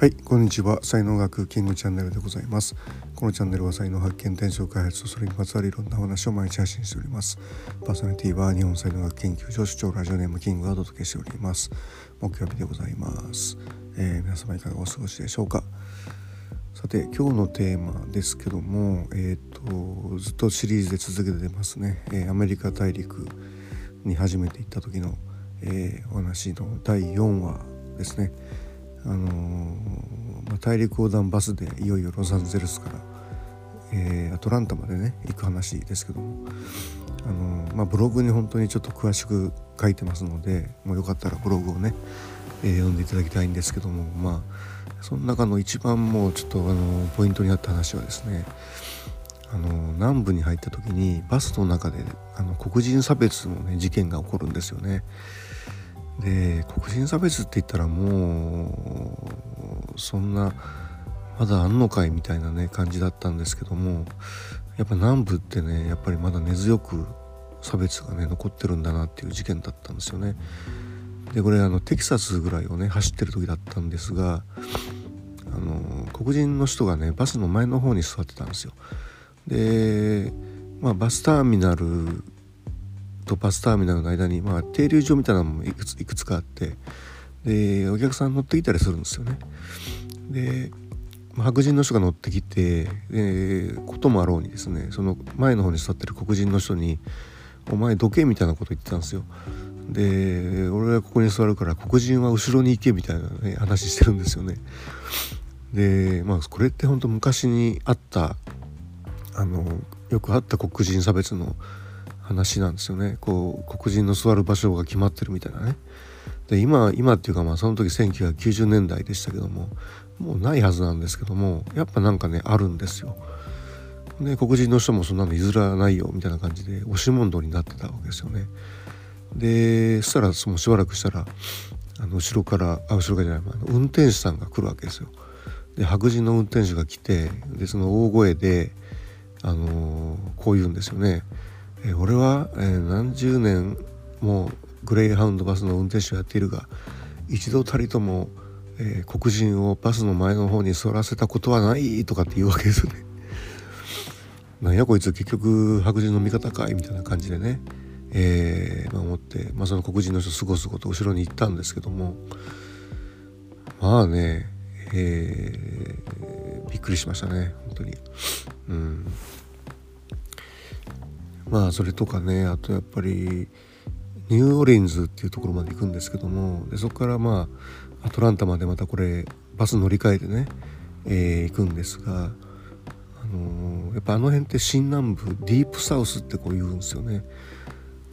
はいこんにちは。才能学キングチャンネルでございます。このチャンネルは才能発見転職開発とそれにまつわるいろんな話を毎日配信しております。パーソナリティは日本才能学研究所主張ラジオネームキングがお届けしております。木曜日でございます、えー、皆様いかがお過ごしでしょうか？さて今日のテーマですけどもえっ、とずっとシリーズで続けてますね、えー、アメリカ大陸に初めて行った時の、えお話の第4話ですね。あのまあ、大陸横断バスでいよいよロサンゼルスから、えー、アトランタまでね行く話ですけども、あのまあ、ブログに本当にちょっと詳しく書いてますのでもうよかったらブログをね、えー、読んでいただきたいんですけどもまあその中の一番もうちょっとあのポイントになった話はですねあの南部に入った時にバスの中であの黒人差別の、ね、事件が起こるんですよね。で黒人差別って言ったらもうそんなまだあんのかいみたいなね感じだったんですけどもやっぱ南部ってねやっぱりまだ根強く差別がね残ってるんだなっていう事件だったんですよね。でこれあのテキサスぐらいをね走ってる時だったんですがあの黒人の人がねバスの前の方に座ってたんですよ。でまあバスターミナルとバスターミナルの間に、まあ、停留所みたいなのもいくついくつかあってでお客さん乗ってきたりするんですよね。で、白人の人が乗ってきてでこともあろうにですねその前の方に座ってる黒人の人に「お前どけ」みたいなこと言ってたんですよ。で俺はここに座るから黒人は後ろに行けみたいな、ね、話してるんですよね。でまあこれって本当昔にあったあのよくあった黒人差別の話なんですよね。こう黒人の座る場所が決まってるみたいなね。で今今っていうかまあその時1990年代でしたけどももうないはずなんですけどもやっぱなんかねあるんですよ。で黒人の人もそんなの譲らないよみたいな感じで押し問答になってたわけですよね。でそしたらそのしばらくしたらあの後ろからあ後ろからじゃないあ運転手さんが来るわけですよ。で白人の運転手が来てでその大声であのー、こう言うんですよね。え俺は、え、何十年もグレイハウンドバスの運転手をやっているが一度たりとも、えー、黒人をバスの前の方に座らせたことはないとかって言うわけですよね。なんやこいつ結局白人の味方かいみたいな感じでね、えーまあ、思って、まあ、その黒人の人すごすごと後ろに行ったんですけどもまあね、えー、びっくりしましたね本当に。うんまあそれとかねあとやっぱりニューオリンズっていうところまで行くんですけどもでそこからまあアトランタまでまたこれバス乗り換えてね、えー、行くんですが、あのー、やっぱあの辺って新南部ディープサウスってこう言うんですよね。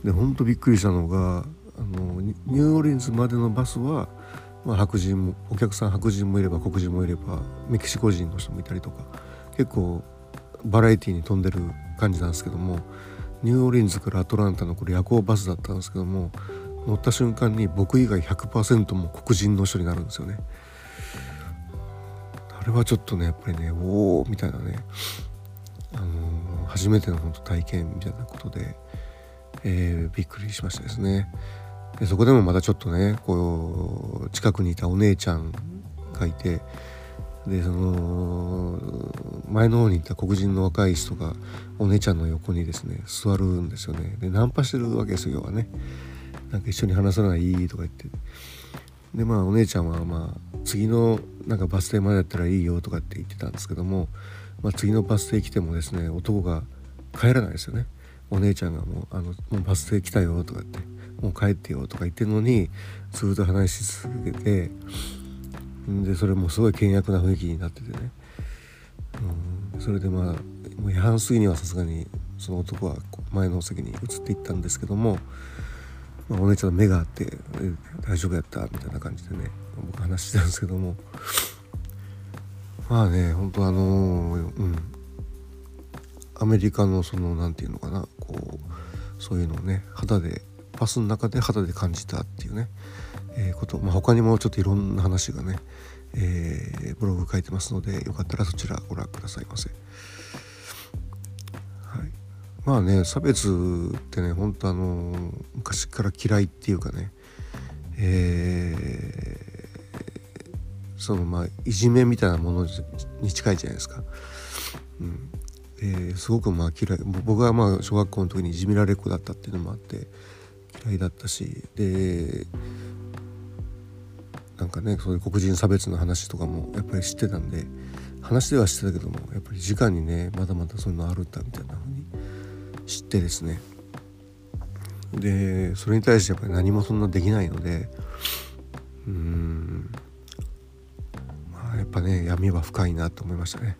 でほんとびっくりしたのが、あのニューオリンズまでのバスは、まあ、白人もお客さん白人もいれば黒人もいればメキシコ人の人もいたりとか結構バラエティーに富んでる感じなんですけどもニューオーリンズからアトランタのこれ夜行バスだったんですけども乗った瞬間に僕以外100%も黒人の人になるんですよね。あれはちょっとねやっぱりねおおみたいなね、あのー、初めての本当体験みたいなことで、えー、びっくりしましたですね。でそこでもまたちょっとねこう近くにいたお姉ちゃんがいてでその前の方にいた黒人の若い人がお姉ちゃんの横にですね座るんですよね。でナンパしてるわけですよ要はね。なんか一緒に話さないとか言って。でまあお姉ちゃんはまあ次のなんかバス停までやったらいいよとかって言ってたんですけども、まあ、次のバス停来てもですね男が帰らないですよね。お姉ちゃんがもうあの「もうバス停来たよ」とかって「もう帰ってよ」とか言ってるのにずっと話し続けてでそれもすごい険悪な雰囲気になっててね、うん、それでまあもう夜半過ぎにはさすがにその男は前の席に移っていったんですけども、まあ、お姉ちゃんの目があって「大丈夫やった」みたいな感じでね僕話してたんですけども。まあね本当あのうん。アメリカのその何て言うのかなこうそういうのをね肌でパスの中で肌で感じたっていうね。え、こと、まあ、他にもちょっといろんな話がね、えー、ブログ書いてますのでよかったらそちらご覧くださいませ。はい、まあね差別ってね本当あの昔から嫌いっていうかね、えそのまあいじめみたいなものに近いじゃないですか。うんえー、すごくまあ嫌い僕はまあ小学校の時にいじめられっ子だったっていうのもあって嫌いだったしでなんかねそういう黒人差別の話とかもやっぱり知ってたんで話ではしてたけどもやっぱり直にねまだまだそういうのあるんだみたいな風に知ってですね。でそれに対してやっぱり何もそんなできないのでうんまあやっぱね闇は深いなと思いましたね。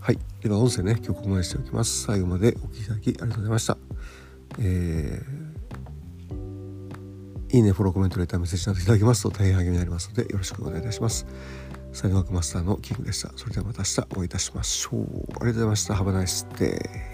はい。では音声ね今日ここまでしておきます。最後までお聴きいただきありがとうございました。えー、いいねフォローコメントレターメッセージなどいただけますと大変励みになりますのでよろしくお願いいたします。才能学マスターのキングでした。それではまた明日お会いいたしましょう。ありがとうございました。Have a nice day